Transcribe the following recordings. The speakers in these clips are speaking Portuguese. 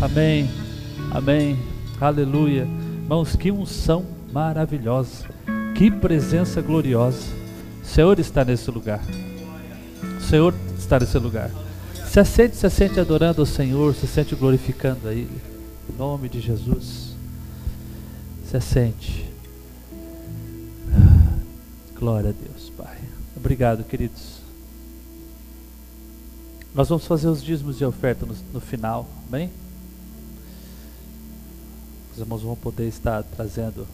Amém. Amém. Aleluia. Irmãos, que unção maravilhosa. Que presença gloriosa. O Senhor está nesse lugar. O Senhor está nesse lugar. Se sente, se sente adorando o Senhor, se sente glorificando a Ele. Em nome de Jesus. Se sente. Glória a Deus, Pai. Obrigado, queridos. Nós vamos fazer os dízimos de oferta no, no final, bem? Os irmãos vão poder estar trazendo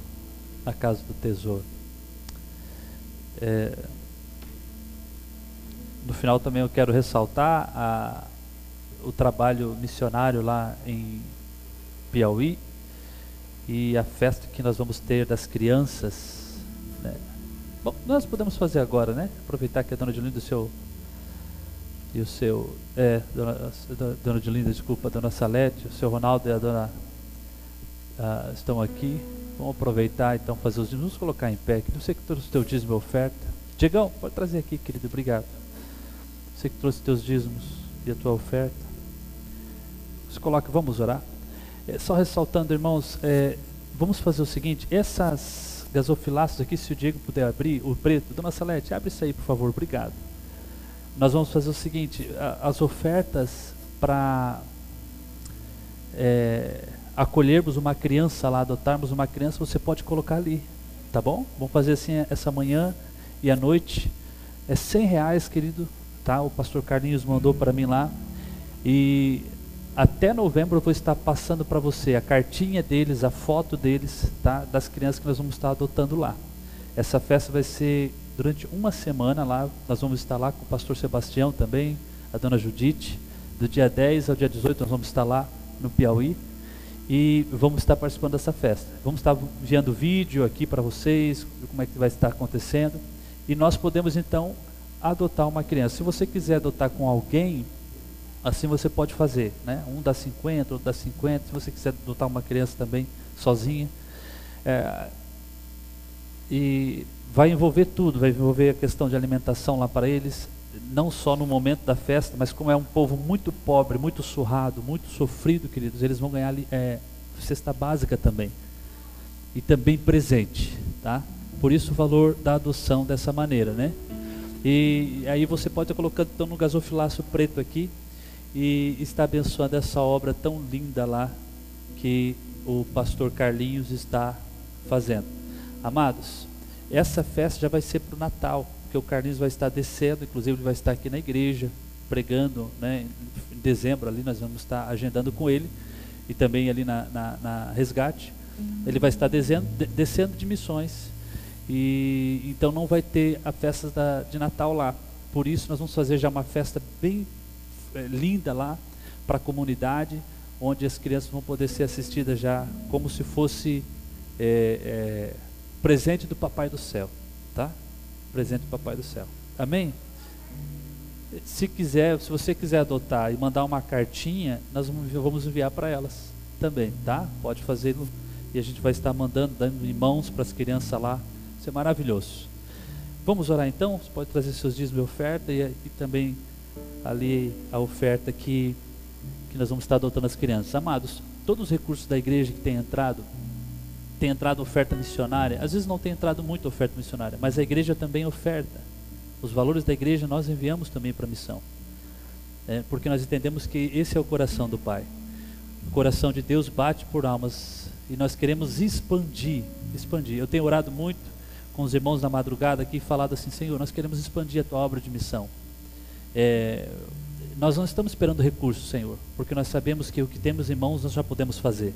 na casa do tesouro. É, no final também eu quero ressaltar a, o trabalho missionário lá em Piauí e a festa que nós vamos ter das crianças. Né? Bom, nós podemos fazer agora, né? Aproveitar que a dona Julinda e o seu. E o seu. É, dona, dona Julinda, desculpa, a dona Salete, o seu Ronaldo e a dona. Uh, estão aqui. Vamos aproveitar então, fazer os dízimos. Vamos colocar em pé. Você que trouxe o teu dízimo e oferta. Diegão, pode trazer aqui, querido. Obrigado. Você que trouxe teus dízimos e a tua oferta. Você coloca, vamos orar. É, só ressaltando, irmãos, é, vamos fazer o seguinte: essas gasofiláceos aqui, se o Diego puder abrir, o preto. Dona Salete, abre isso aí, por favor, obrigado. Nós vamos fazer o seguinte, a, as ofertas para é, acolhermos uma criança lá, adotarmos uma criança, você pode colocar ali, tá bom? Vamos fazer assim essa manhã e à noite. É 100 reais, querido, tá? O pastor Carlinhos mandou para mim lá. E até novembro eu vou estar passando para você a cartinha deles, a foto deles, tá? Das crianças que nós vamos estar adotando lá. Essa festa vai ser durante uma semana lá. Nós vamos estar lá com o pastor Sebastião também, a dona Judite. Do dia 10 ao dia 18 nós vamos estar lá no Piauí e vamos estar participando dessa festa. Vamos estar enviando vídeo aqui para vocês, como é que vai estar acontecendo. E nós podemos então adotar uma criança. Se você quiser adotar com alguém, Assim você pode fazer, né? Um dá 50, outro dá 50. Se você quiser adotar uma criança também sozinha. É, e vai envolver tudo, vai envolver a questão de alimentação lá para eles, não só no momento da festa, mas como é um povo muito pobre, muito surrado, muito sofrido, queridos, eles vão ganhar é, cesta básica também. E também presente, tá? Por isso o valor da adoção dessa maneira, né? E aí você pode estar colocando então no gasofilácio preto aqui, e está abençoando essa obra tão linda lá que o pastor Carlinhos está fazendo. Amados, essa festa já vai ser para o Natal, porque o Carlinhos vai estar descendo, inclusive ele vai estar aqui na igreja, pregando, né, em dezembro ali nós vamos estar agendando com ele, e também ali na, na, na resgate, ele vai estar descendo, descendo de missões, e então não vai ter a festa da, de Natal lá, por isso nós vamos fazer já uma festa bem é, linda lá para a comunidade, onde as crianças vão poder ser assistidas já como se fosse é, é, presente do Papai do Céu, tá? Presente do Papai do Céu. Amém? Se quiser, se você quiser adotar e mandar uma cartinha, nós vamos enviar para elas também, tá? Pode fazê-lo e a gente vai estar mandando, dando em mãos para as crianças lá. Isso é maravilhoso. Vamos orar então? Você pode trazer seus dias de oferta e, e também ali a oferta que, que nós vamos estar adotando as crianças. Amados, todos os recursos da igreja que tem entrado, tem entrado oferta missionária, às vezes não tem entrado muito oferta missionária, mas a igreja também oferta. Os valores da igreja nós enviamos também para a missão. É, porque nós entendemos que esse é o coração do Pai. O coração de Deus bate por almas e nós queremos expandir, expandir. Eu tenho orado muito com os irmãos na madrugada aqui, falado assim, Senhor, nós queremos expandir a tua obra de missão. É, nós não estamos esperando recursos, Senhor, porque nós sabemos que o que temos em mãos nós já podemos fazer.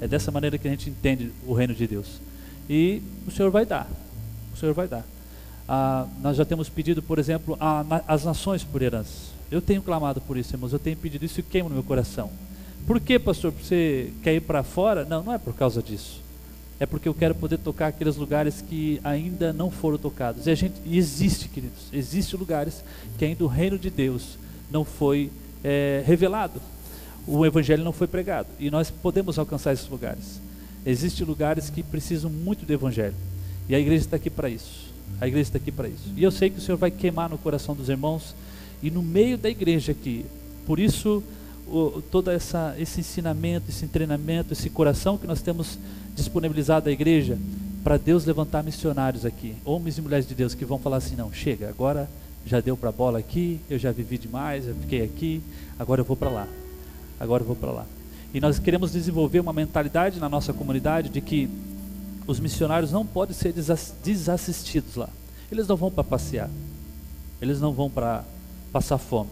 É dessa maneira que a gente entende o reino de Deus. E o Senhor vai dar. O Senhor vai dar. Ah, nós já temos pedido, por exemplo, a, as nações por herança. Eu tenho clamado por isso, irmãos. Eu tenho pedido isso e queima no meu coração. Por que, pastor? Você quer ir para fora? Não, não é por causa disso. É porque eu quero poder tocar aqueles lugares que ainda não foram tocados. E a gente existe, queridos, existe lugares que ainda o reino de Deus não foi é, revelado. O evangelho não foi pregado e nós podemos alcançar esses lugares. Existem lugares que precisam muito do evangelho e a igreja está aqui para isso. A igreja está aqui para isso. E eu sei que o Senhor vai queimar no coração dos irmãos e no meio da igreja aqui. Por isso todo essa, esse ensinamento, esse treinamento, esse coração que nós temos disponibilizado à igreja para Deus levantar missionários aqui, homens e mulheres de Deus que vão falar assim: não, chega, agora já deu para a bola aqui, eu já vivi demais, já fiquei aqui, agora eu vou para lá, agora eu vou para lá. E nós queremos desenvolver uma mentalidade na nossa comunidade de que os missionários não podem ser desassistidos lá. Eles não vão para passear, eles não vão para passar fome,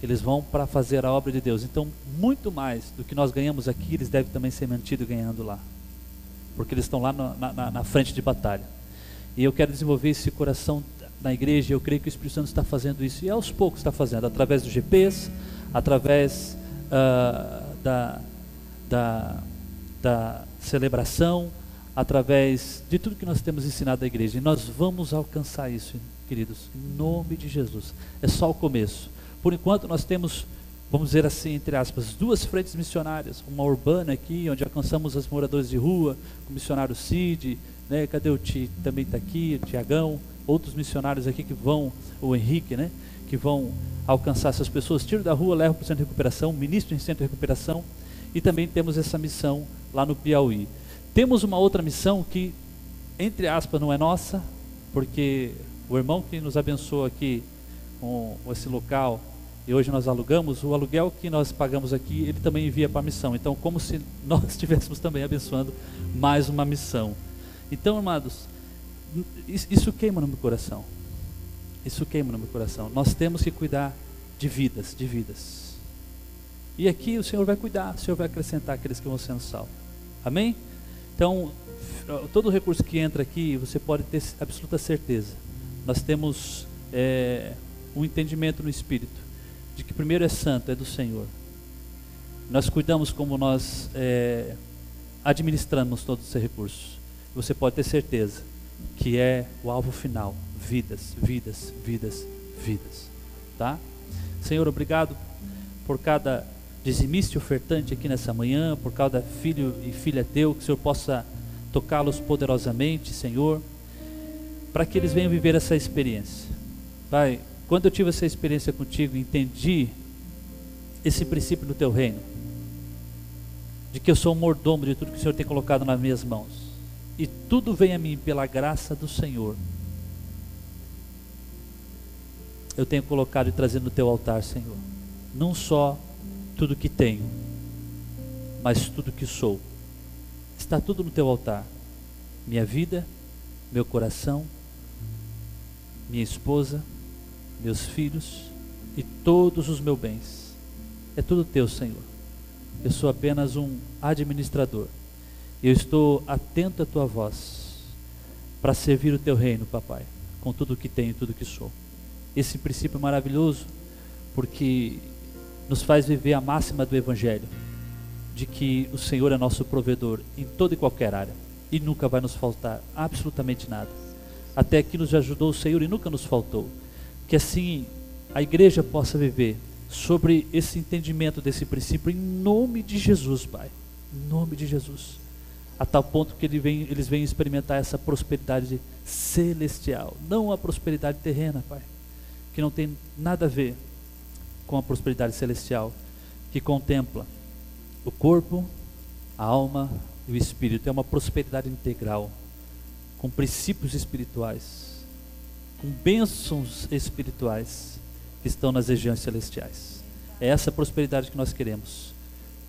eles vão para fazer a obra de Deus. Então, muito mais do que nós ganhamos aqui, eles devem também ser mantidos ganhando lá, porque eles estão lá na, na, na frente de batalha. E eu quero desenvolver esse coração na igreja, eu creio que o Espírito Santo está fazendo isso, e aos poucos está fazendo, através dos GPs, através uh, da, da, da celebração, através de tudo que nós temos ensinado à igreja. E nós vamos alcançar isso, queridos, em nome de Jesus. É só o começo. Por enquanto, nós temos, vamos dizer assim, entre aspas, duas frentes missionárias. Uma urbana aqui, onde alcançamos os moradores de rua, o missionário Cid, né? cadê o Ti? Também está aqui, o Tiagão, outros missionários aqui que vão, o Henrique, né? Que vão alcançar essas pessoas, tiro da rua, levo para o centro de recuperação, ministro em centro de recuperação, e também temos essa missão lá no Piauí. Temos uma outra missão que, entre aspas, não é nossa, porque o irmão que nos abençoou aqui com esse local e hoje nós alugamos, o aluguel que nós pagamos aqui, ele também envia para a missão. Então, como se nós estivéssemos também abençoando mais uma missão. Então, amados, isso queima no meu coração. Isso queima no meu coração. Nós temos que cuidar de vidas, de vidas. E aqui o Senhor vai cuidar, o Senhor vai acrescentar aqueles que vão sendo salvos. Amém? Então, todo recurso que entra aqui, você pode ter absoluta certeza. Nós temos é, um entendimento no Espírito de que primeiro é santo, é do Senhor. Nós cuidamos como nós é, administramos todos esses recursos. Você pode ter certeza que é o alvo final: vidas, vidas, vidas, vidas. Tá? Senhor, obrigado por cada dizimista e ofertante aqui nessa manhã, por cada filho e filha teu, que o Senhor possa tocá-los poderosamente, Senhor, para que eles venham viver essa experiência. Pai, quando eu tive essa experiência contigo, entendi esse princípio do teu reino, de que eu sou um mordomo de tudo que o Senhor tem colocado nas minhas mãos, e tudo vem a mim pela graça do Senhor. Eu tenho colocado e trazido no teu altar, Senhor, não só tudo que tenho, mas tudo que sou. Está tudo no teu altar. Minha vida, meu coração, minha esposa, meus filhos e todos os meus bens. É tudo teu, Senhor. Eu sou apenas um administrador. Eu estou atento à tua voz para servir o teu reino, papai, com tudo que tenho e tudo que sou. Esse princípio maravilhoso porque nos faz viver a máxima do Evangelho, de que o Senhor é nosso provedor em toda e qualquer área e nunca vai nos faltar absolutamente nada. Até aqui nos ajudou o Senhor e nunca nos faltou. Que assim a igreja possa viver sobre esse entendimento desse princípio em nome de Jesus, Pai. Em nome de Jesus. A tal ponto que ele vem, eles venham experimentar essa prosperidade celestial, não a prosperidade terrena, Pai, que não tem nada a ver com a prosperidade celestial, que contempla o corpo, a alma e o espírito. É uma prosperidade integral, com princípios espirituais, com bênçãos espirituais que estão nas regiões celestiais. É essa prosperidade que nós queremos.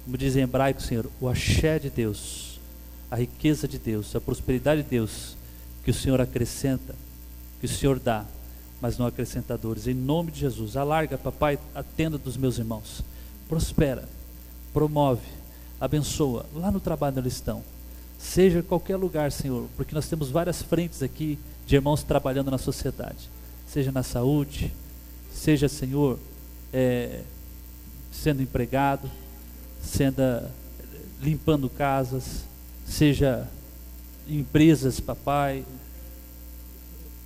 Como diz em hebraico, Senhor, o axé de Deus, a riqueza de Deus, a prosperidade de Deus que o Senhor acrescenta, que o Senhor dá mas não acrescentadores. Em nome de Jesus, alarga, papai, a tenda dos meus irmãos. Prospera, promove, abençoa, lá no trabalho onde eles estão. Seja em qualquer lugar, Senhor, porque nós temos várias frentes aqui de irmãos trabalhando na sociedade. Seja na saúde, seja, Senhor, é, sendo empregado, sendo limpando casas, seja empresas, papai,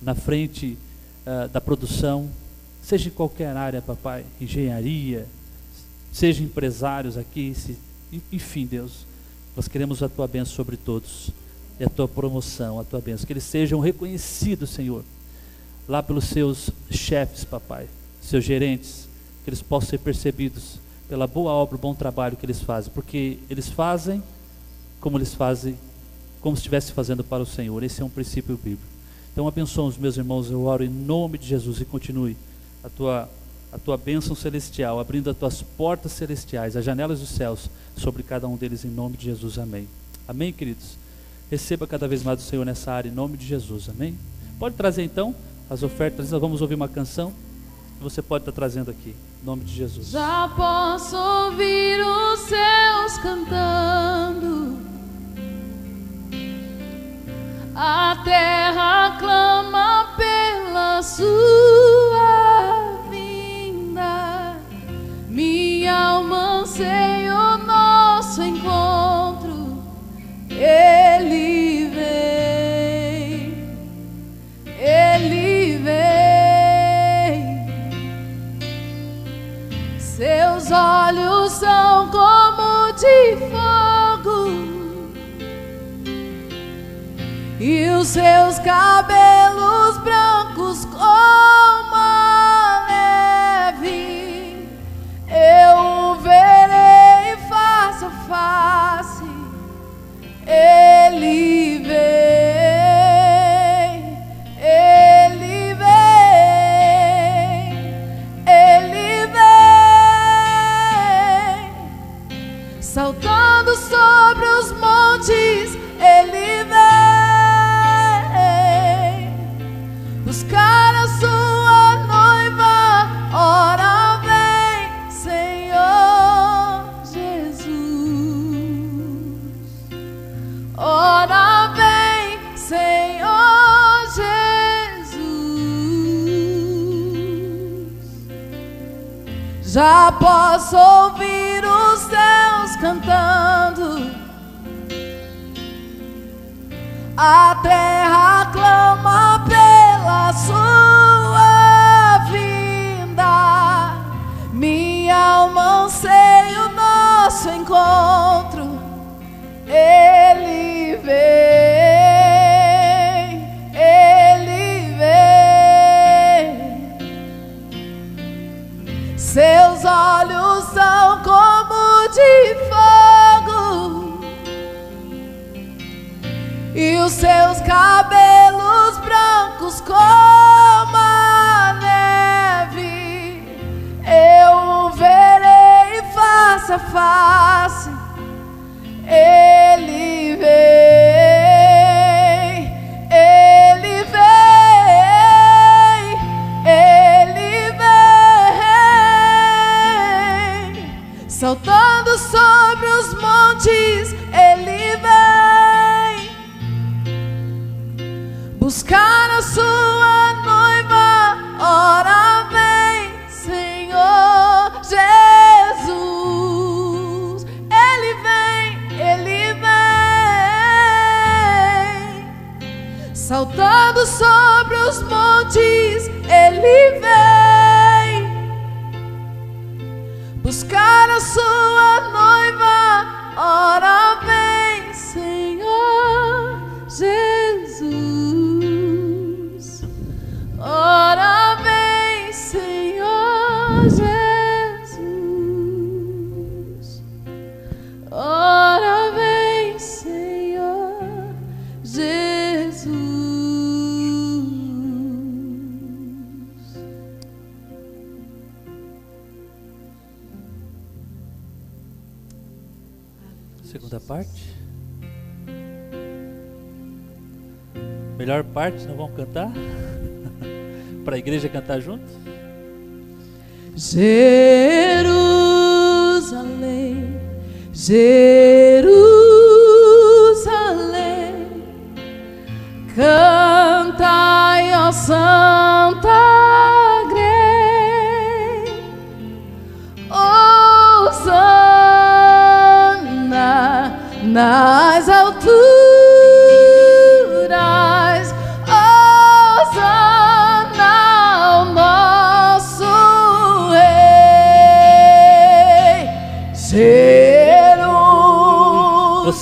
na frente uh, da produção, seja em qualquer área, papai, engenharia, seja empresários aqui, se, enfim, Deus, nós queremos a tua bênção sobre todos e a tua promoção, a tua bênção, que eles sejam reconhecidos, Senhor, lá pelos seus chefes, papai, seus gerentes, que eles possam ser percebidos pela boa obra, o bom trabalho que eles fazem, porque eles fazem como eles fazem, como se estivesse fazendo para o Senhor. Esse é um princípio bíblico. Então abençoa os meus irmãos, eu oro em nome de Jesus e continue a tua a tua bênção celestial, abrindo as tuas portas celestiais, as janelas dos céus sobre cada um deles em nome de Jesus. Amém. Amém, queridos. Receba cada vez mais do Senhor nessa área em nome de Jesus. Amém. Pode trazer então as ofertas, nós vamos ouvir uma canção. Você pode estar trazendo aqui, em nome de Jesus. Já posso ouvir os céus cantando, a terra clama pela sua vinda, minha alma anseia o nosso encontro. Ele vem, ele vem. Seus olhos são os seus cabelos brancos Já posso ouvir os céus cantando. A terra clama pela sua vinda. Minha alma anseia o nosso encontro. Ele vem, são como de fogo e os seus cabelos brancos como a neve. Eu o verei face a face. Ele vem, saltando sobre os montes, ele vem, buscar a sua noiva, ora vem, Senhor Jesus, ele vem, ele vem, saltando sobre os montes, ele vem, Melhor parte, nós vamos cantar? Para a igreja cantar junto? Jerusalém, Jerusalém,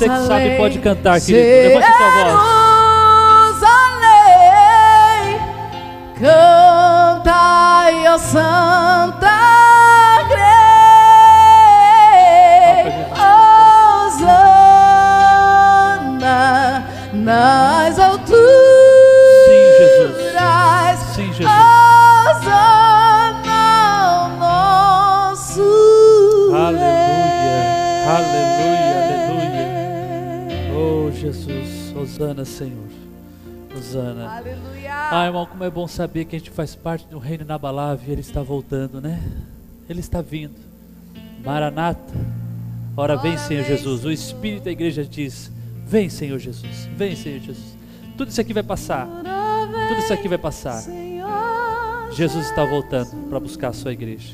Você que sabe pode cantar, querido. Levante sua voz. Cantai, ó Santa Grey, Osana nas alturas. Sim, Jesus. Sim, Jesus. Osana Osana, Senhor. Osana. Aleluia. Ah, irmão, como é bom saber que a gente faz parte um reino inabalável e ele está voltando, né? Ele está vindo. Maranata. Ora, vem, Ora, Senhor vem, Jesus. O Espírito da igreja diz: Vem, Senhor Jesus. Vem, Senhor Jesus. Tudo isso aqui vai passar. Tudo isso aqui vai passar. Senhor. Jesus está voltando para buscar a sua igreja.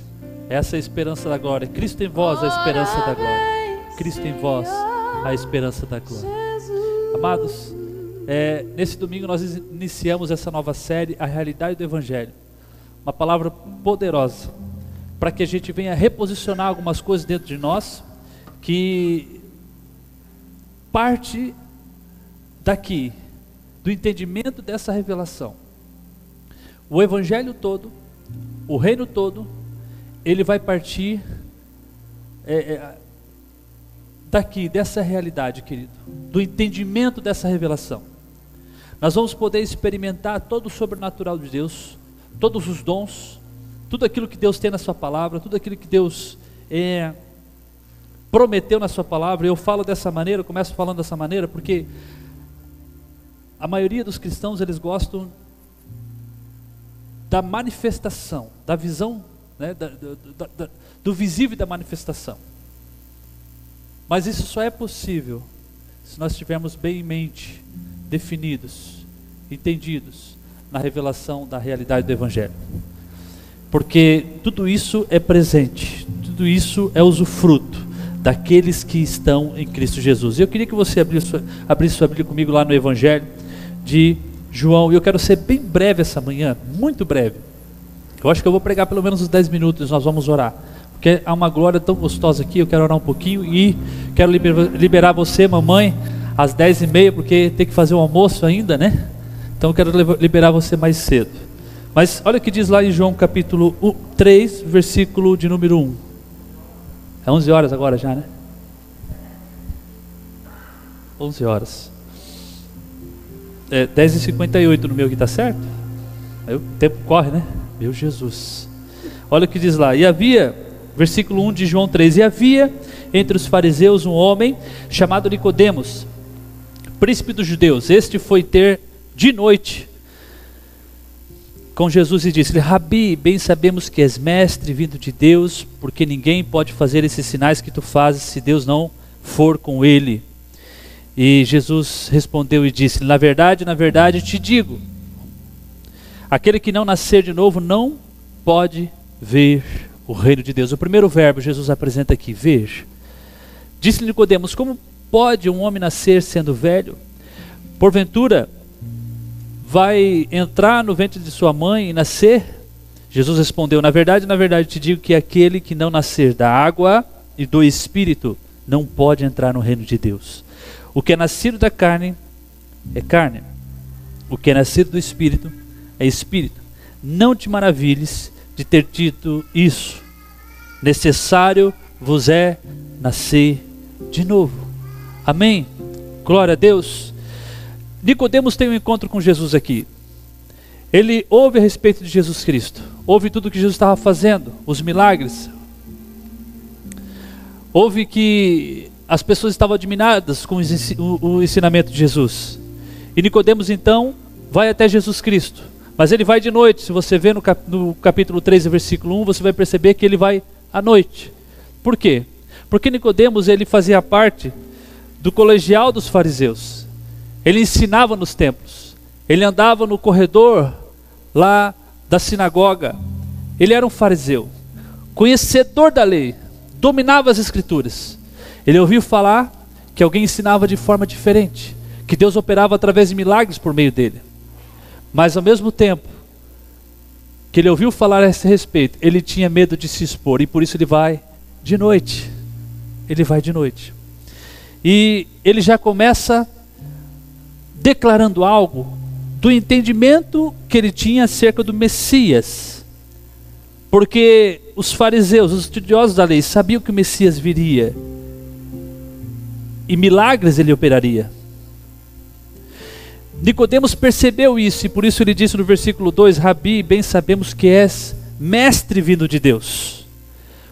Essa é a esperança da glória. Cristo em vós, a esperança da glória. Cristo em vós, a esperança da glória. Amados, é, nesse domingo nós iniciamos essa nova série, A Realidade do Evangelho. Uma palavra poderosa para que a gente venha reposicionar algumas coisas dentro de nós que parte daqui, do entendimento dessa revelação. O Evangelho todo, o reino todo, ele vai partir é, é, daqui, dessa realidade, querido, do entendimento dessa revelação. Nós vamos poder experimentar todo o sobrenatural de Deus, todos os dons, tudo aquilo que Deus tem na Sua palavra, tudo aquilo que Deus é, prometeu na Sua palavra. Eu falo dessa maneira, eu começo falando dessa maneira, porque a maioria dos cristãos eles gostam da manifestação, da visão, né, da, da, da, do visível da manifestação. Mas isso só é possível se nós estivermos bem em mente, definidos, entendidos na revelação da realidade do Evangelho. Porque tudo isso é presente, tudo isso é usufruto daqueles que estão em Cristo Jesus. E eu queria que você abrisse sua, abrisse sua Bíblia comigo lá no Evangelho de João. E eu quero ser bem breve essa manhã, muito breve. Eu acho que eu vou pregar pelo menos uns 10 minutos, nós vamos orar. Porque há uma glória tão gostosa aqui, eu quero orar um pouquinho e quero liberar você, mamãe, às 10 e meia, porque tem que fazer o almoço ainda, né? Então eu quero liberar você mais cedo. Mas olha o que diz lá em João capítulo 3, versículo de número 1. É 11 horas agora já, né? 11 horas. É 10 e 58 no meu aqui, tá certo? Aí o tempo corre, né? Meu Jesus. Olha o que diz lá. E havia, versículo 1 de João 3, e havia entre os fariseus um homem chamado Nicodemos, príncipe dos judeus. Este foi ter de noite com Jesus e disse-lhe: Rabi, bem sabemos que és mestre vindo de Deus, porque ninguém pode fazer esses sinais que tu fazes se Deus não for com ele. E Jesus respondeu e disse: Na verdade, na verdade te digo, aquele que não nascer de novo não pode ver o reino de Deus. O primeiro verbo Jesus apresenta aqui: ver. Disse-lhe Nicodemos: Como pode um homem nascer sendo velho? Porventura vai entrar no ventre de sua mãe e nascer? Jesus respondeu: Na verdade, na verdade te digo que aquele que não nascer da água e do espírito não pode entrar no reino de Deus. O que é nascido da carne é carne, o que é nascido do espírito é espírito. Não te maravilhes de ter dito isso. Necessário vos é nascer de novo. Amém? Glória a Deus. Nicodemos tem um encontro com Jesus aqui. Ele ouve a respeito de Jesus Cristo, ouve tudo o que Jesus estava fazendo, os milagres. Ouve que as pessoas estavam admiradas com o ensinamento de Jesus. E Nicodemos então vai até Jesus Cristo. Mas ele vai de noite. Se você vê no, no capítulo 3, versículo 1, você vai perceber que ele vai à noite. Por quê? Porque Nicodemos ele fazia parte do colegial dos fariseus. Ele ensinava nos templos. Ele andava no corredor lá da sinagoga. Ele era um fariseu, conhecedor da lei, dominava as escrituras. Ele ouviu falar que alguém ensinava de forma diferente, que Deus operava através de milagres por meio dele. Mas ao mesmo tempo que ele ouviu falar a esse respeito, ele tinha medo de se expor e por isso ele vai de noite. Ele vai de noite. E ele já começa declarando algo do entendimento que ele tinha acerca do Messias. Porque os fariseus, os estudiosos da lei, sabiam que o Messias viria e milagres ele operaria. Nicodemos percebeu isso e por isso ele disse no versículo 2: Rabi, bem sabemos que és mestre vindo de Deus,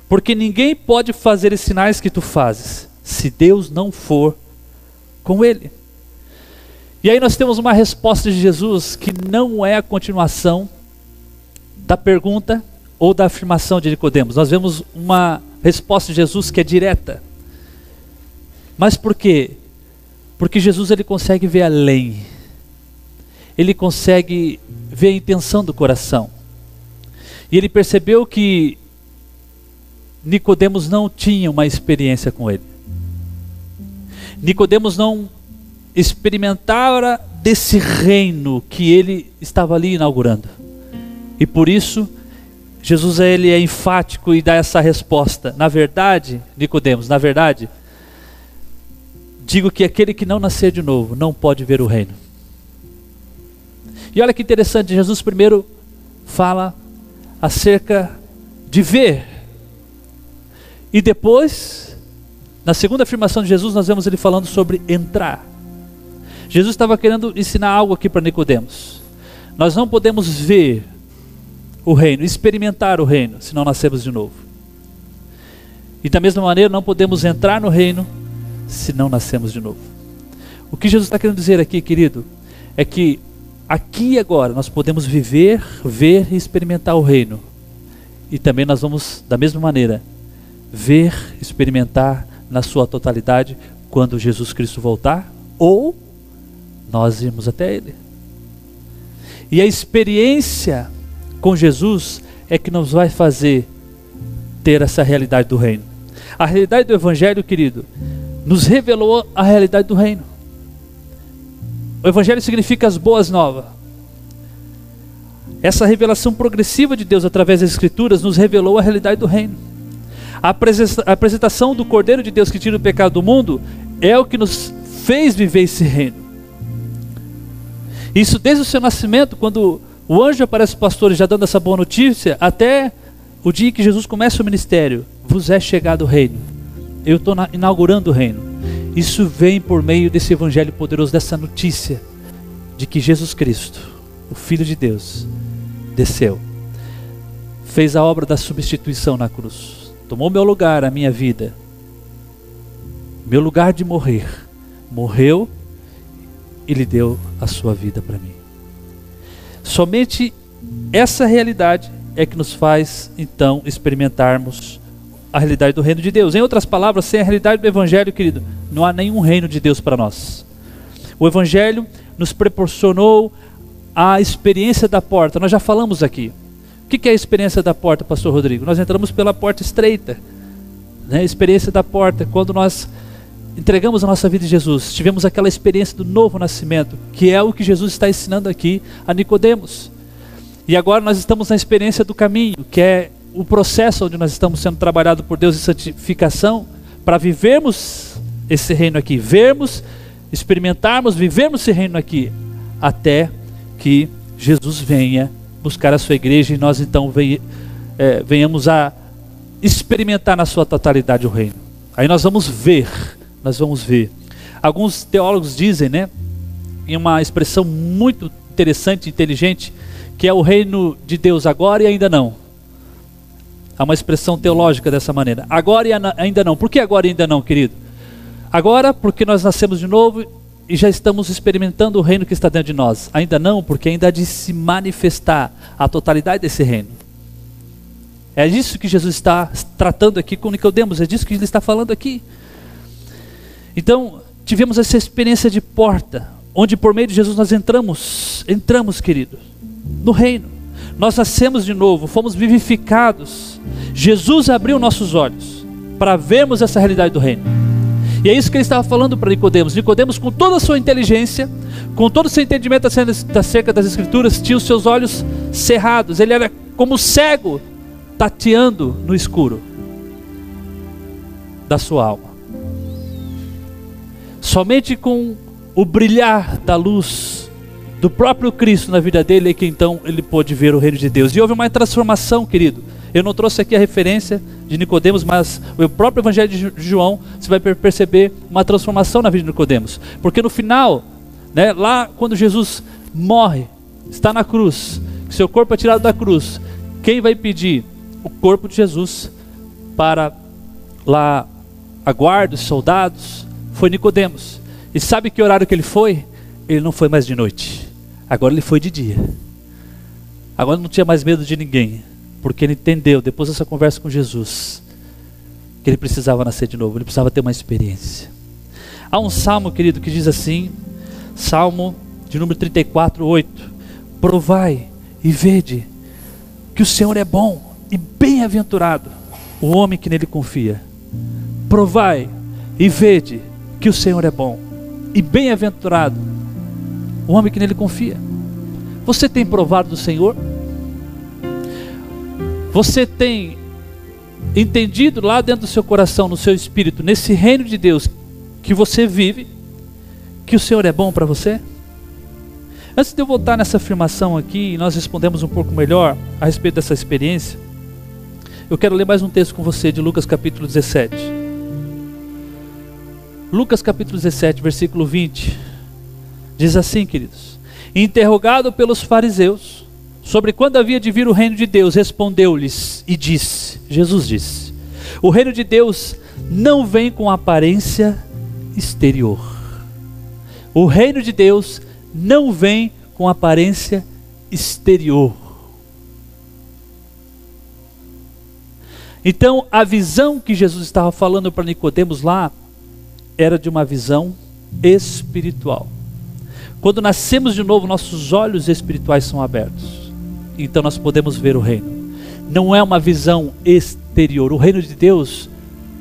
porque ninguém pode fazer os sinais que tu fazes se Deus não for com ele. E aí nós temos uma resposta de Jesus que não é a continuação da pergunta ou da afirmação de Nicodemos. Nós vemos uma resposta de Jesus que é direta. Mas por quê? Porque Jesus ele consegue ver além. Ele consegue ver a intenção do coração. E ele percebeu que Nicodemos não tinha uma experiência com ele. Nicodemos não experimentara desse reino que ele estava ali inaugurando. E por isso Jesus ele é enfático e dá essa resposta. Na verdade, Nicodemos, na verdade, digo que aquele que não nascer de novo não pode ver o reino. E olha que interessante, Jesus primeiro fala acerca de ver. E depois, na segunda afirmação de Jesus, nós vemos ele falando sobre entrar. Jesus estava querendo ensinar algo aqui para Nicodemos. Nós não podemos ver o reino, experimentar o reino, se não nascemos de novo. E da mesma maneira, não podemos entrar no reino se não nascemos de novo. O que Jesus está querendo dizer aqui, querido, é que aqui e agora nós podemos viver, ver e experimentar o reino. E também nós vamos, da mesma maneira, ver, experimentar na sua totalidade quando Jesus Cristo voltar ou nós irmos até Ele. E a experiência com Jesus é que nos vai fazer ter essa realidade do reino. A realidade do Evangelho, querido, nos revelou a realidade do reino. O Evangelho significa as boas novas. Essa revelação progressiva de Deus através das Escrituras nos revelou a realidade do reino. A apresentação do Cordeiro de Deus que tira o pecado do mundo é o que nos fez viver esse reino. Isso desde o seu nascimento, quando o anjo aparece para os pastores já dando essa boa notícia, até o dia que Jesus começa o ministério, vos é chegado o reino. Eu estou inaugurando o reino. Isso vem por meio desse evangelho poderoso, dessa notícia de que Jesus Cristo, o Filho de Deus, desceu, fez a obra da substituição na cruz, tomou meu lugar, a minha vida, meu lugar de morrer, morreu e lhe deu a sua vida para mim. Somente essa realidade é que nos faz então experimentarmos a realidade do reino de Deus. Em outras palavras, sem a realidade do Evangelho, querido, não há nenhum reino de Deus para nós. O Evangelho nos proporcionou a experiência da porta. Nós já falamos aqui. O que é a experiência da porta, Pastor Rodrigo? Nós entramos pela porta estreita. Né? A experiência da porta, quando nós entregamos a nossa vida a Jesus, tivemos aquela experiência do novo nascimento, que é o que Jesus está ensinando aqui a Nicodemos. E agora nós estamos na experiência do caminho, que é o processo onde nós estamos sendo trabalhados por Deus em santificação, para vivermos esse reino aqui, vermos, experimentarmos, vivermos esse reino aqui, até que Jesus venha buscar a sua igreja e nós então é, venhamos a experimentar na sua totalidade o reino. Aí nós vamos ver nós vamos ver. Alguns teólogos dizem, né, em uma expressão muito interessante inteligente, que é o reino de Deus agora e ainda não. Há uma expressão teológica dessa maneira. Agora e ainda não. Por que agora e ainda não, querido? Agora, porque nós nascemos de novo e já estamos experimentando o reino que está dentro de nós. Ainda não, porque ainda há de se manifestar a totalidade desse reino. É disso que Jesus está tratando aqui com Nicodemos, é disso que ele está falando aqui. Então, tivemos essa experiência de porta, onde por meio de Jesus nós entramos, entramos, querido, no reino. Nós nascemos de novo, fomos vivificados. Jesus abriu nossos olhos para vermos essa realidade do reino. E é isso que ele estava falando para Nicodemos. Nicodemos, com toda a sua inteligência, com todo o seu entendimento acerca das escrituras, tinha os seus olhos cerrados. Ele era como cego, tateando no escuro da sua alma. Somente com o brilhar da luz do próprio Cristo na vida dele é que então ele pôde ver o reino de Deus. E houve uma transformação, querido. Eu não trouxe aqui a referência de Nicodemos, mas o próprio Evangelho de João, você vai perceber uma transformação na vida de Nicodemos. Porque no final, né, lá quando Jesus morre, está na cruz, seu corpo é tirado da cruz, quem vai pedir o corpo de Jesus para lá a guarda, os soldados, foi Nicodemos. E sabe que horário que ele foi? Ele não foi mais de noite. Agora ele foi de dia. Agora não tinha mais medo de ninguém, porque ele entendeu depois dessa conversa com Jesus que ele precisava nascer de novo, ele precisava ter uma experiência. Há um salmo, querido, que diz assim, Salmo de número 34, 8: Provai e vede que o Senhor é bom e bem-aventurado o homem que nele confia. Provai e vede que o Senhor é bom e bem-aventurado o homem que nele confia. Você tem provado do Senhor? Você tem entendido lá dentro do seu coração, no seu espírito, nesse reino de Deus que você vive, que o Senhor é bom para você? Antes de eu voltar nessa afirmação aqui e nós respondemos um pouco melhor a respeito dessa experiência, eu quero ler mais um texto com você de Lucas capítulo 17. Lucas capítulo 17, versículo 20, diz assim, queridos: Interrogado pelos fariseus sobre quando havia de vir o reino de Deus, respondeu-lhes e disse: Jesus disse: O reino de Deus não vem com aparência exterior. O reino de Deus não vem com aparência exterior. Então, a visão que Jesus estava falando para Nicodemos lá era de uma visão espiritual. Quando nascemos de novo, nossos olhos espirituais são abertos. Então nós podemos ver o reino. Não é uma visão exterior. O reino de Deus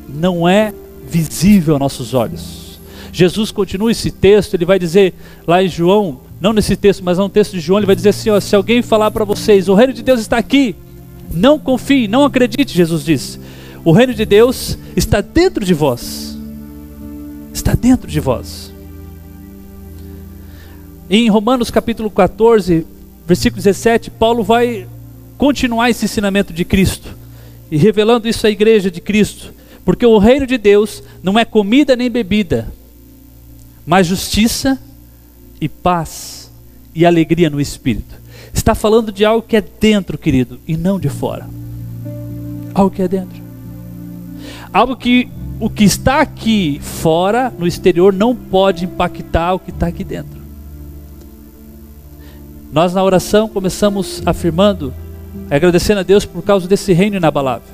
não é visível a nossos olhos. Jesus continua esse texto, ele vai dizer lá em João, não nesse texto, mas no texto de João, ele vai dizer assim: ó, se alguém falar para vocês, o reino de Deus está aqui, não confie, não acredite, Jesus disse. O reino de Deus está dentro de vós. Está dentro de vós. Em Romanos capítulo 14, versículo 17, Paulo vai continuar esse ensinamento de Cristo e revelando isso à igreja de Cristo, porque o reino de Deus não é comida nem bebida, mas justiça e paz e alegria no espírito. Está falando de algo que é dentro, querido, e não de fora. Algo que é dentro. Algo que o que está aqui fora, no exterior, não pode impactar o que está aqui dentro. Nós na oração começamos afirmando, agradecendo a Deus por causa desse reino inabalável.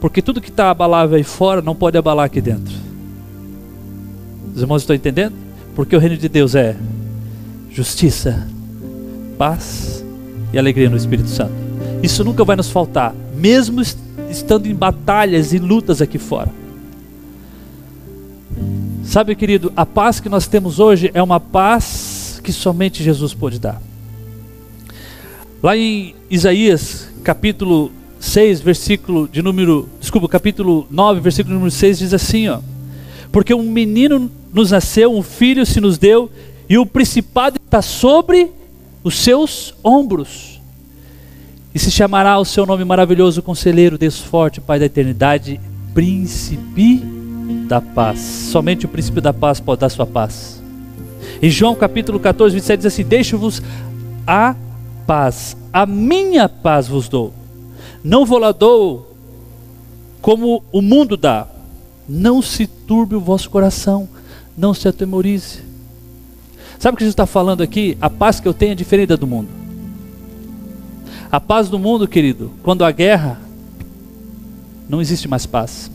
Porque tudo que está abalável aí fora não pode abalar aqui dentro. Os irmãos estão entendendo? Porque o reino de Deus é justiça, paz e alegria no Espírito Santo. Isso nunca vai nos faltar, mesmo estando em batalhas e lutas aqui fora. Sabe, querido, a paz que nós temos hoje é uma paz que somente Jesus pode dar. Lá em Isaías, capítulo 6, versículo de número, desculpa, capítulo 9, versículo número 6 diz assim, ó: Porque um menino nos nasceu, um filho se nos deu, e o principado está sobre os seus ombros. E se chamará o seu nome maravilhoso, conselheiro, Deus forte, Pai da eternidade, príncipe da paz. Somente o príncipe da paz pode dar sua paz. Em João capítulo 14, 27 diz assim: Deixo-vos a paz, a minha paz vos dou. Não vou lá dou como o mundo dá. Não se turbe o vosso coração, não se atemorize. Sabe o que Jesus está falando aqui? A paz que eu tenho é diferente da do mundo. A paz do mundo, querido, quando há guerra, não existe mais paz.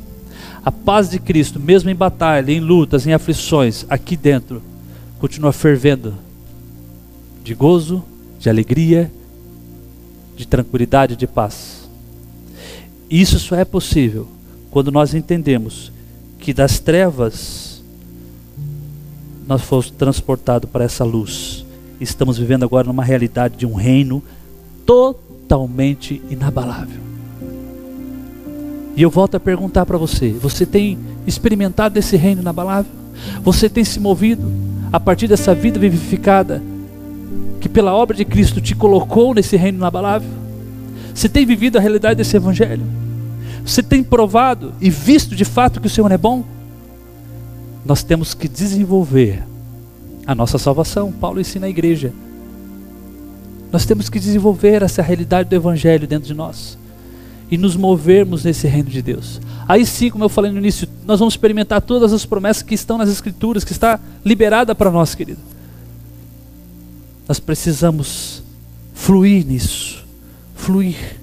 A paz de Cristo, mesmo em batalha, em lutas, em aflições, aqui dentro, continua fervendo de gozo, de alegria, de tranquilidade, de paz. Isso só é possível quando nós entendemos que das trevas nós fomos transportados para essa luz. Estamos vivendo agora numa realidade de um reino totalmente inabalável. E eu volto a perguntar para você: você tem experimentado esse reino inabalável? Você tem se movido a partir dessa vida vivificada pela obra de Cristo te colocou nesse reino inabalável? Você tem vivido a realidade desse evangelho? Você tem provado e visto de fato que o Senhor é bom? Nós temos que desenvolver a nossa salvação. Paulo ensina a igreja. Nós temos que desenvolver essa realidade do evangelho dentro de nós e nos movermos nesse reino de Deus. Aí sim, como eu falei no início, nós vamos experimentar todas as promessas que estão nas Escrituras, que está liberada para nós, querido. Nós precisamos fluir nisso, fluir.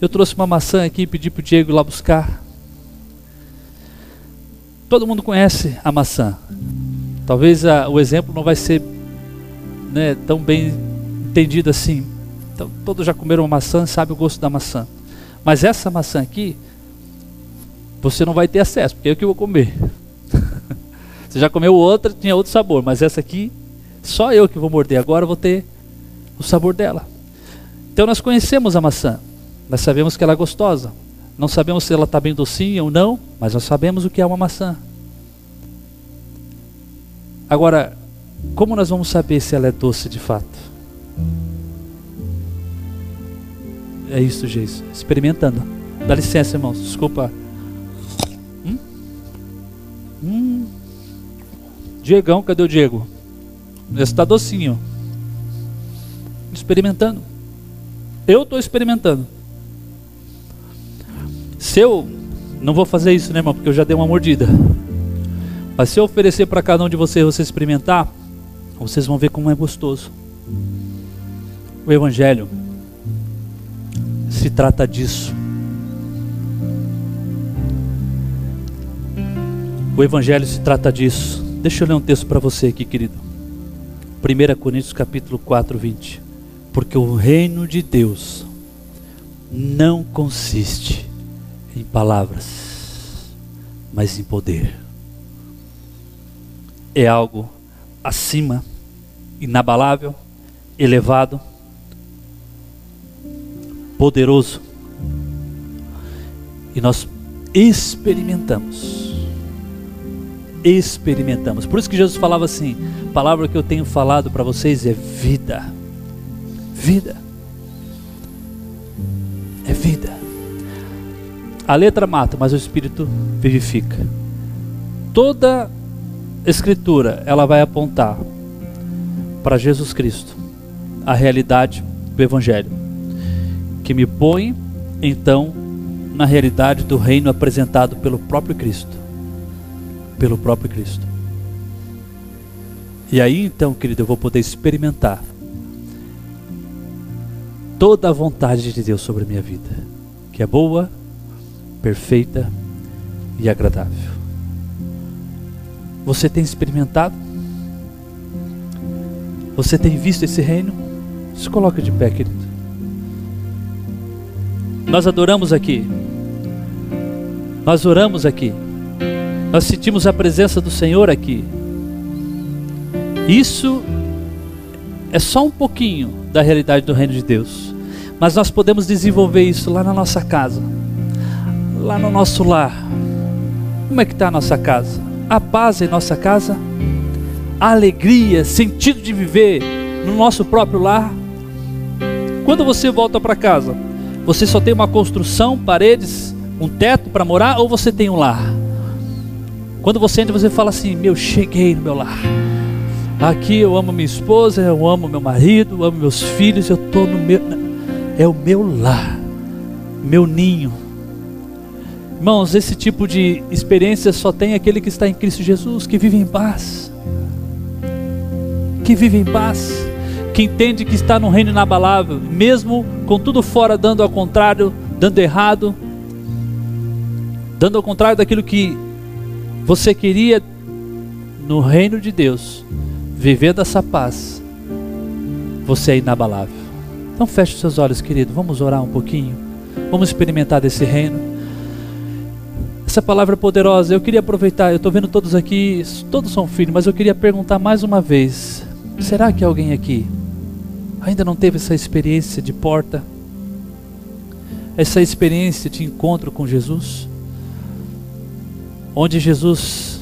Eu trouxe uma maçã aqui e pedi para o Diego ir lá buscar. Todo mundo conhece a maçã. Talvez a, o exemplo não vai ser né, tão bem entendido assim. Então, todos já comeram maçã, sabe o gosto da maçã. Mas essa maçã aqui, você não vai ter acesso, porque é eu que vou comer. você já comeu outra, tinha outro sabor, mas essa aqui, só eu que vou morder agora vou ter o sabor dela. Então nós conhecemos a maçã, nós sabemos que ela é gostosa. Não sabemos se ela está bem docinha ou não, mas nós sabemos o que é uma maçã. Agora, como nós vamos saber se ela é doce de fato? É isso, Jesus. Experimentando. Dá licença, irmãos. Desculpa. Hum? Hum. Diegão, cadê o Diego? Esse está docinho. Experimentando. Eu estou experimentando. Se eu. Não vou fazer isso, né, irmão? Porque eu já dei uma mordida. Mas se eu oferecer para cada um de vocês você experimentar, vocês vão ver como é gostoso. O Evangelho se trata disso. O Evangelho se trata disso. Deixa eu ler um texto para você aqui, querido. 1 Coríntios capítulo 4, 20. Porque o reino de Deus não consiste em palavras, mas em poder. É algo acima, inabalável, elevado, poderoso. E nós experimentamos experimentamos. Por isso que Jesus falava assim: palavra que eu tenho falado para vocês é vida. Vida. É vida. A letra mata, mas o espírito vivifica. Toda escritura ela vai apontar para Jesus Cristo, a realidade do evangelho, que me põe então na realidade do reino apresentado pelo próprio Cristo pelo próprio Cristo. E aí então, querido, eu vou poder experimentar toda a vontade de Deus sobre a minha vida, que é boa, perfeita e agradável. Você tem experimentado? Você tem visto esse reino? Se coloca de pé, querido. Nós adoramos aqui. Nós oramos aqui. Nós sentimos a presença do Senhor aqui. Isso é só um pouquinho da realidade do reino de Deus. Mas nós podemos desenvolver isso lá na nossa casa, lá no nosso lar. Como é que está a nossa casa? A paz em nossa casa? A alegria, sentido de viver no nosso próprio lar? Quando você volta para casa, você só tem uma construção, paredes, um teto para morar ou você tem um lar? Quando você entra, você fala assim: Meu, cheguei no meu lar. Aqui eu amo minha esposa, eu amo meu marido, eu amo meus filhos, eu estou no meu. É o meu lar, meu ninho. Irmãos, esse tipo de experiência só tem aquele que está em Cristo Jesus, que vive em paz. Que vive em paz. Que entende que está no reino inabalável, mesmo com tudo fora dando ao contrário, dando errado, dando ao contrário daquilo que você queria, no reino de Deus, viver dessa paz. Você é inabalável. Então feche seus olhos, querido. Vamos orar um pouquinho. Vamos experimentar desse reino. Essa palavra é poderosa. Eu queria aproveitar. Eu estou vendo todos aqui. Todos são filhos, mas eu queria perguntar mais uma vez: será que alguém aqui ainda não teve essa experiência de porta? Essa experiência de encontro com Jesus? onde Jesus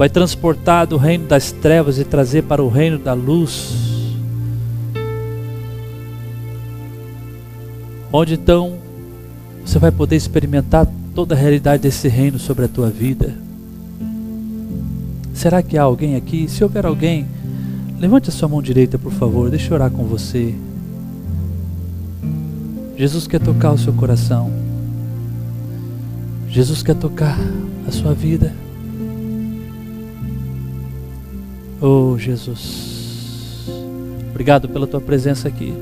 vai transportar do reino das trevas e trazer para o reino da luz. Onde então você vai poder experimentar toda a realidade desse reino sobre a tua vida. Será que há alguém aqui? Se houver alguém, levante a sua mão direita, por favor, deixa eu orar com você. Jesus quer tocar o seu coração. Jesus quer tocar a sua vida. Oh, Jesus. Obrigado pela tua presença aqui.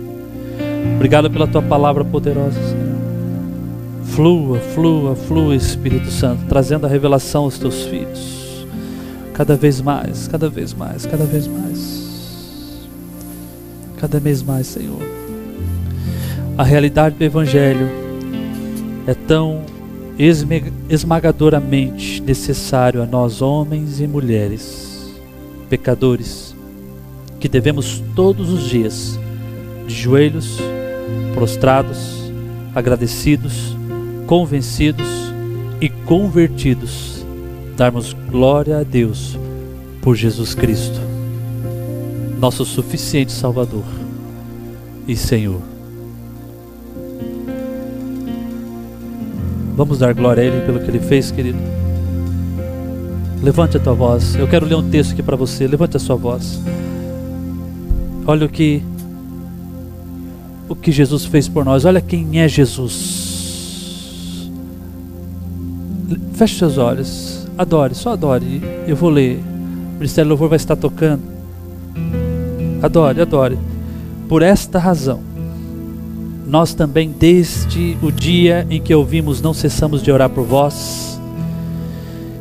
Obrigado pela tua palavra poderosa, Senhor. Flua, flua, flua, Espírito Santo, trazendo a revelação aos teus filhos. Cada vez mais, cada vez mais, cada vez mais. Cada vez mais, Senhor. A realidade do Evangelho é tão esmagadoramente necessário a nós, homens e mulheres, pecadores, que devemos todos os dias, de joelhos, prostrados, agradecidos, convencidos e convertidos, darmos glória a Deus por Jesus Cristo, nosso suficiente Salvador e Senhor. Vamos dar glória a Ele pelo que Ele fez, querido. Levante a tua voz. Eu quero ler um texto aqui para você. Levante a sua voz. Olha o que o que Jesus fez por nós. Olha quem é Jesus. Feche seus olhos. Adore, só adore. Eu vou ler. O Ministério Louvor vai estar tocando. Adore, adore. Por esta razão, nós também, desde o dia em que ouvimos, não cessamos de orar por vós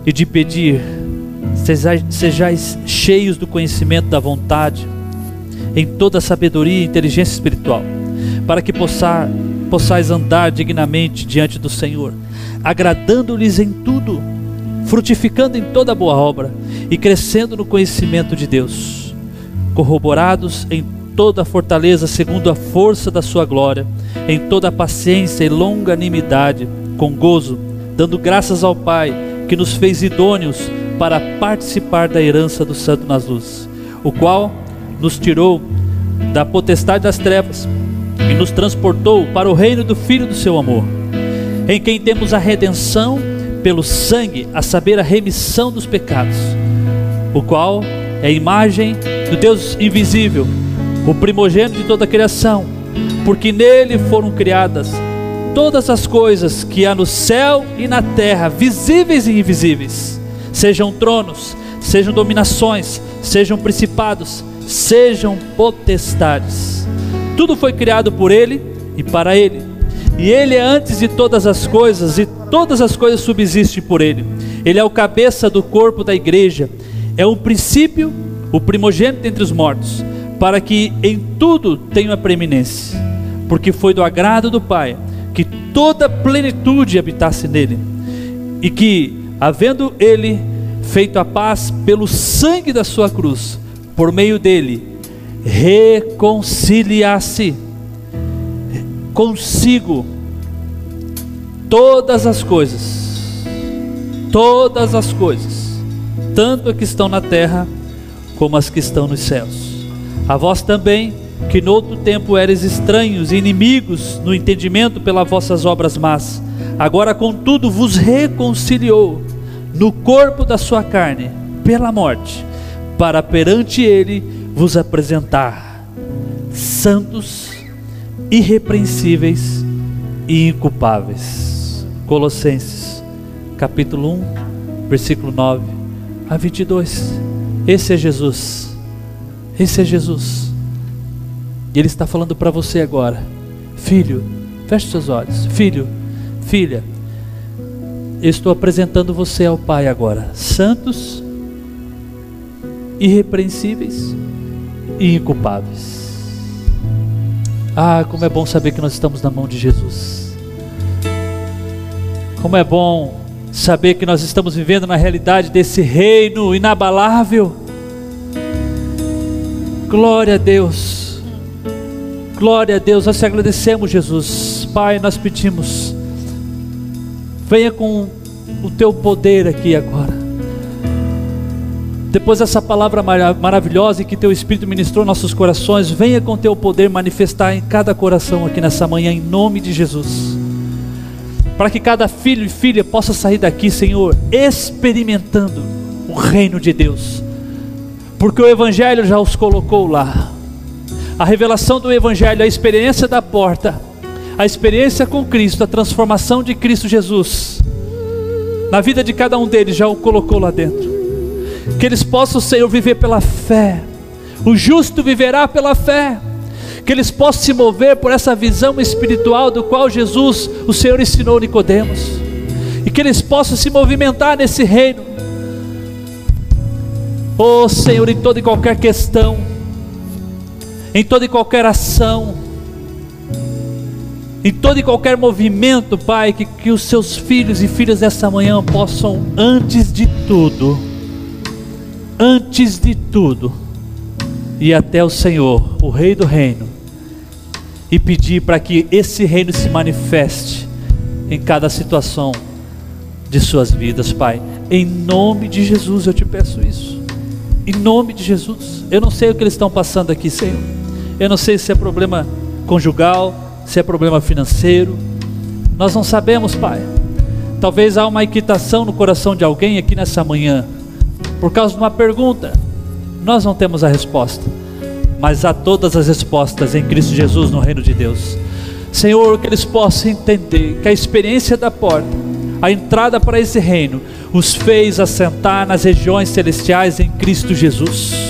e de pedir, sejais, sejais cheios do conhecimento da vontade, em toda sabedoria e inteligência espiritual, para que possa, possais andar dignamente diante do Senhor, agradando-lhes em tudo, frutificando em toda boa obra e crescendo no conhecimento de Deus, corroborados em toda a fortaleza segundo a força da sua glória, em toda a paciência e longanimidade, com gozo, dando graças ao Pai, que nos fez idôneos para participar da herança do Santo nas luzes, o qual nos tirou da potestade das trevas e nos transportou para o reino do Filho do seu amor, em quem temos a redenção pelo sangue, a saber, a remissão dos pecados, o qual é a imagem do Deus invisível o primogênito de toda a criação, porque nele foram criadas todas as coisas que há no céu e na terra, visíveis e invisíveis, sejam tronos, sejam dominações, sejam principados, sejam potestades. Tudo foi criado por ele e para ele. E ele é antes de todas as coisas, e todas as coisas subsistem por ele. Ele é o cabeça do corpo da igreja, é o princípio, o primogênito entre os mortos para que em tudo tenha preeminência, porque foi do agrado do Pai toda plenitude habitasse nele, e que, havendo ele feito a paz pelo sangue da sua cruz, por meio dele, reconciliasse consigo todas as coisas, todas as coisas, tanto as que estão na terra como as que estão nos céus. A vós também, que no outro tempo eres estranhos e inimigos no entendimento pelas vossas obras más, agora contudo vos reconciliou no corpo da sua carne, pela morte, para perante ele vos apresentar santos, irrepreensíveis e inculpáveis. Colossenses, capítulo 1, versículo 9 a 22. Esse é Jesus esse é Jesus. Ele está falando para você agora: Filho, feche seus olhos. Filho, filha, eu estou apresentando você ao Pai agora. Santos, irrepreensíveis e inculpáveis. Ah, como é bom saber que nós estamos na mão de Jesus. Como é bom saber que nós estamos vivendo na realidade desse reino inabalável Glória a Deus. Glória a Deus. Nós te agradecemos, Jesus. Pai, nós pedimos. Venha com o teu poder aqui agora. Depois dessa palavra maravilhosa que teu Espírito ministrou nossos corações, venha com teu poder manifestar em cada coração aqui nessa manhã, em nome de Jesus. Para que cada filho e filha possa sair daqui, Senhor, experimentando o reino de Deus porque o Evangelho já os colocou lá. A revelação do Evangelho, a experiência da porta, a experiência com Cristo, a transformação de Cristo Jesus, na vida de cada um deles, já o colocou lá dentro. Que eles possam, Senhor, viver pela fé. O justo viverá pela fé. Que eles possam se mover por essa visão espiritual do qual Jesus, o Senhor, ensinou Nicodemos. E que eles possam se movimentar nesse reino. Oh Senhor, em toda e qualquer questão, em toda e qualquer ação, em todo e qualquer movimento, Pai, que, que os seus filhos e filhas dessa manhã possam, antes de tudo, antes de tudo, ir até o Senhor, o Rei do Reino, e pedir para que esse reino se manifeste em cada situação de suas vidas, Pai. Em nome de Jesus eu te peço isso. Em nome de Jesus. Eu não sei o que eles estão passando aqui, Senhor. Eu não sei se é problema conjugal, se é problema financeiro. Nós não sabemos, Pai. Talvez há uma inquietação no coração de alguém aqui nessa manhã, por causa de uma pergunta. Nós não temos a resposta, mas há todas as respostas em Cristo Jesus no reino de Deus. Senhor, que eles possam entender que a experiência da porta, a entrada para esse reino, os fez assentar nas regiões celestiais em Cristo Jesus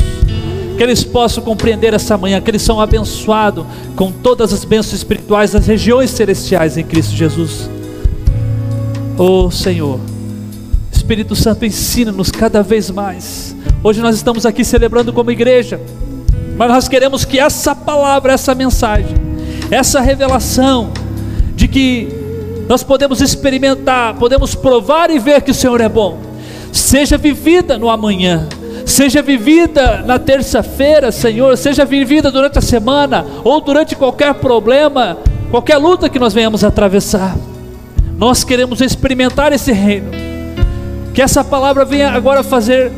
que eles possam compreender essa manhã que eles são abençoados com todas as bênçãos espirituais das regiões celestiais em Cristo Jesus. Oh Senhor, Espírito Santo, ensina-nos cada vez mais. Hoje nós estamos aqui celebrando como igreja, mas nós queremos que essa palavra, essa mensagem, essa revelação de que nós podemos experimentar, podemos provar e ver que o Senhor é bom, seja vivida no amanhã seja vivida na terça-feira, Senhor, seja vivida durante a semana ou durante qualquer problema, qualquer luta que nós venhamos atravessar. Nós queremos experimentar esse reino. Que essa palavra venha agora fazer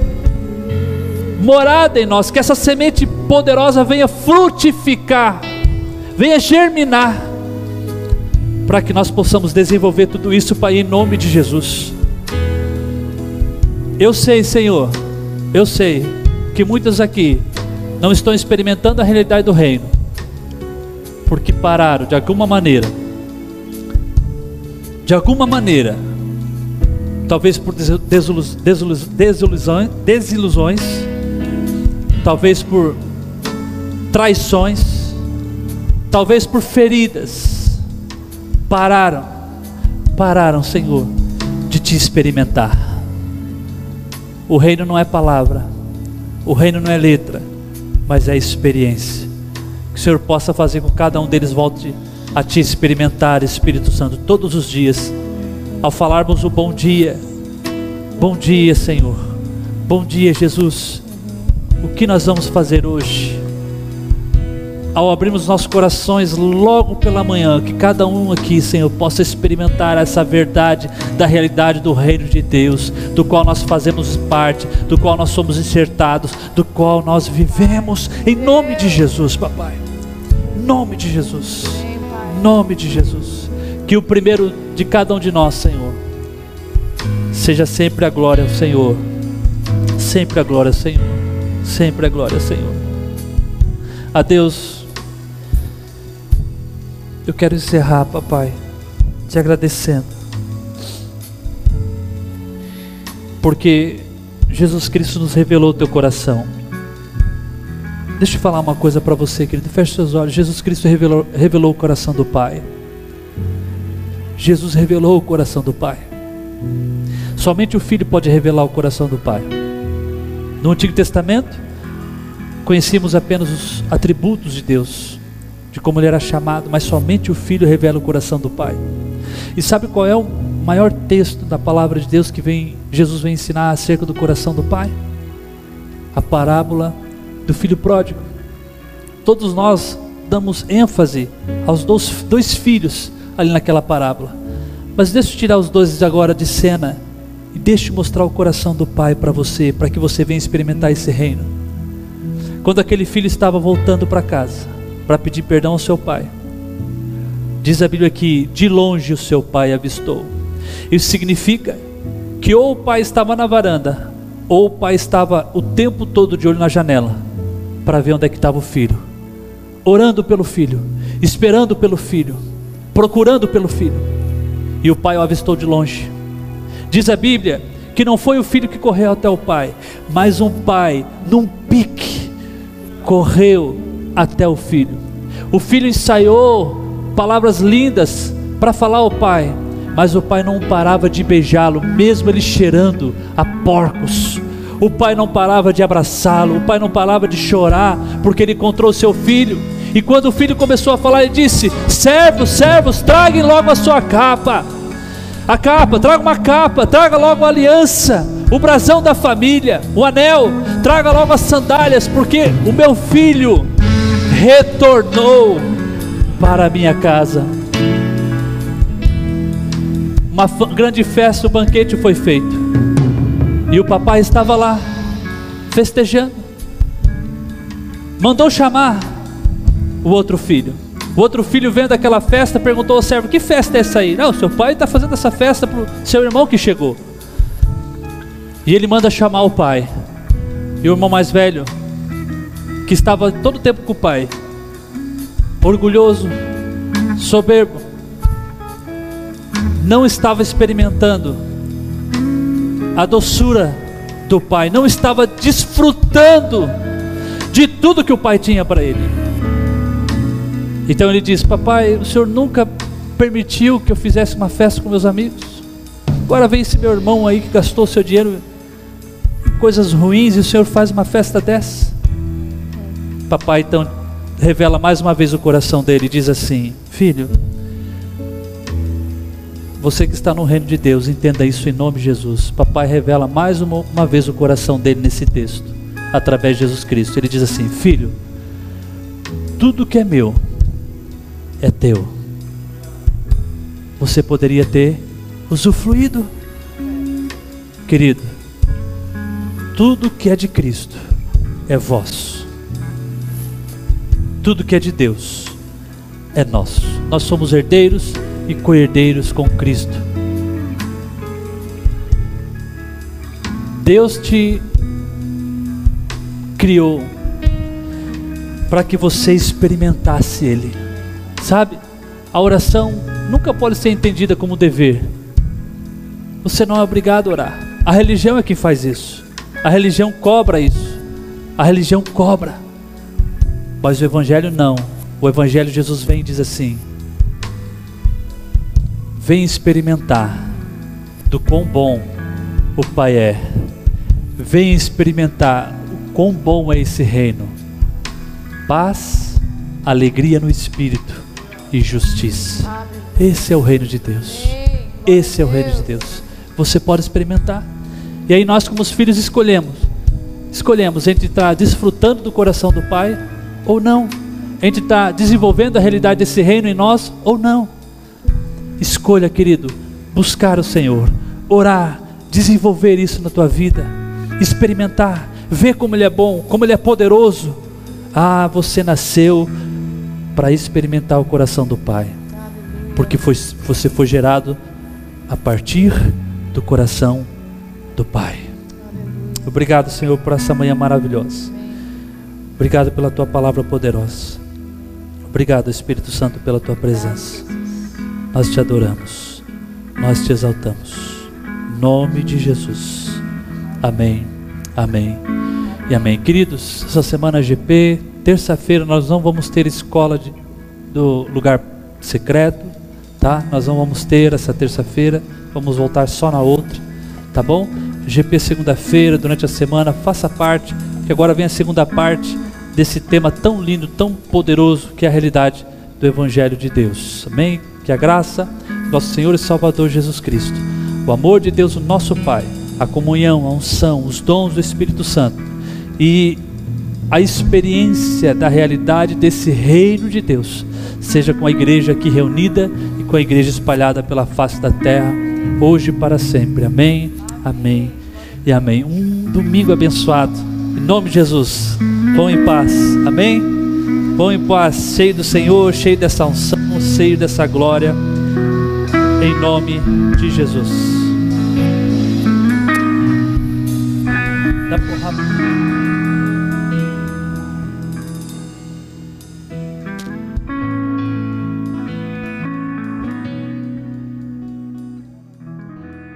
morada em nós, que essa semente poderosa venha frutificar, venha germinar, para que nós possamos desenvolver tudo isso, Pai, em nome de Jesus. Eu sei, Senhor eu sei que muitos aqui não estão experimentando a realidade do reino, porque pararam de alguma maneira, de alguma maneira, talvez por desilusões, desilusões, talvez por traições, talvez por feridas, pararam, pararam, Senhor, de te experimentar. O reino não é palavra, o reino não é letra, mas é experiência. Que o Senhor possa fazer com que cada um deles volte a te experimentar, Espírito Santo, todos os dias, ao falarmos o bom dia. Bom dia, Senhor. Bom dia, Jesus. O que nós vamos fazer hoje? Ao abrirmos nossos corações logo pela manhã, que cada um aqui, Senhor, possa experimentar essa verdade da realidade do reino de Deus, do qual nós fazemos parte, do qual nós somos enxertados, do qual nós vivemos, em nome de Jesus, papai. Nome de Jesus. Nome de Jesus. Que o primeiro de cada um de nós, Senhor, seja sempre a glória ao Senhor. Sempre a glória Senhor. Sempre a glória Senhor. A Deus eu quero encerrar, papai, te agradecendo. Porque Jesus Cristo nos revelou o teu coração. Deixa eu falar uma coisa para você, querido. Feche seus olhos. Jesus Cristo revelou, revelou o coração do Pai. Jesus revelou o coração do Pai. Somente o Filho pode revelar o coração do Pai. No Antigo Testamento, conhecíamos apenas os atributos de Deus de como ele era chamado, mas somente o Filho revela o coração do Pai. E sabe qual é o maior texto da palavra de Deus que vem Jesus vem ensinar acerca do coração do Pai? A parábola do filho pródigo. Todos nós damos ênfase aos dois, dois filhos ali naquela parábola. Mas deixa eu tirar os dois agora de cena e deixa eu mostrar o coração do Pai para você, para que você venha experimentar esse reino. Quando aquele filho estava voltando para casa, para pedir perdão ao seu pai. Diz a Bíblia que de longe o seu pai avistou. Isso significa que ou o pai estava na varanda, ou o pai estava o tempo todo de olho na janela, para ver onde é que estava o filho, orando pelo filho, esperando pelo filho, procurando pelo filho. E o pai o avistou de longe. Diz a Bíblia que não foi o filho que correu até o pai, mas um pai, num pique, correu até o filho. O filho ensaiou palavras lindas para falar ao pai, mas o pai não parava de beijá-lo, mesmo ele cheirando a porcos. O pai não parava de abraçá-lo, o pai não parava de chorar, porque ele encontrou seu filho. E quando o filho começou a falar, ele disse: Servos, servos, traguem logo a sua capa. A capa, traga uma capa, traga logo a aliança, o brasão da família, o anel, traga logo as sandálias, porque o meu filho retornou para a minha casa. Uma grande festa, o banquete foi feito. E o papai estava lá, festejando. Mandou chamar o outro filho. O outro filho vendo aquela festa perguntou ao servo: Que festa é essa aí? Não, seu pai está fazendo essa festa para o seu irmão que chegou. E ele manda chamar o pai. E o irmão mais velho, que estava todo o tempo com o pai, orgulhoso, soberbo, não estava experimentando a doçura do pai, não estava desfrutando de tudo que o pai tinha para ele. Então ele diz: Papai, o senhor nunca permitiu que eu fizesse uma festa com meus amigos. Agora vem esse meu irmão aí que gastou seu dinheiro em coisas ruins e o senhor faz uma festa dessa. Papai então revela mais uma vez o coração dele e diz assim: Filho, você que está no reino de Deus, entenda isso em nome de Jesus. Papai revela mais uma, uma vez o coração dele nesse texto, através de Jesus Cristo. Ele diz assim: Filho, tudo que é meu é teu. Você poderia ter usufruído, querido. Tudo que é de Cristo é vosso. Tudo que é de Deus é nosso. Nós somos herdeiros e co-herdeiros com Cristo. Deus te criou para que você experimentasse Ele. Sabe? A oração nunca pode ser entendida como dever. Você não é obrigado a orar. A religião é quem faz isso. A religião cobra isso. A religião cobra. Mas o Evangelho não. O Evangelho Jesus vem e diz assim: Vem experimentar do quão bom o Pai é. Vem experimentar o quão bom é esse reino. Paz, alegria no espírito e justiça. Esse é o reino de Deus. Esse é o reino de Deus. Você pode experimentar. E aí nós como os filhos escolhemos. Escolhemos entre estar desfrutando do coração do Pai ou não. Entre estar desenvolvendo a realidade desse reino em nós ou não. Escolha, querido, buscar o Senhor, orar, desenvolver isso na tua vida, experimentar, ver como Ele é bom, como Ele é poderoso. Ah, você nasceu para experimentar o coração do Pai, porque foi, você foi gerado a partir do coração do Pai. Obrigado, Senhor, por essa manhã maravilhosa. Obrigado pela tua palavra poderosa. Obrigado, Espírito Santo, pela tua presença. Nós te adoramos, nós te exaltamos. Em nome de Jesus. Amém, amém e amém. Queridos, essa semana GP Terça-feira nós não vamos ter escola de, do lugar secreto, tá? Nós não vamos ter essa terça-feira, vamos voltar só na outra, tá bom? GP segunda-feira, durante a semana, faça parte, que agora vem a segunda parte desse tema tão lindo, tão poderoso que é a realidade do Evangelho de Deus. Amém? Que a graça nosso Senhor e Salvador Jesus Cristo, o amor de Deus, o nosso Pai, a comunhão, a unção, os dons do Espírito Santo e a experiência da realidade desse reino de Deus, seja com a igreja aqui reunida e com a igreja espalhada pela face da terra, hoje e para sempre. Amém, amém e amém. Um domingo abençoado, em nome de Jesus. Vão em paz, amém? Vão em paz, cheio do Senhor, cheio dessa unção, cheio dessa glória, em nome de Jesus. Dá.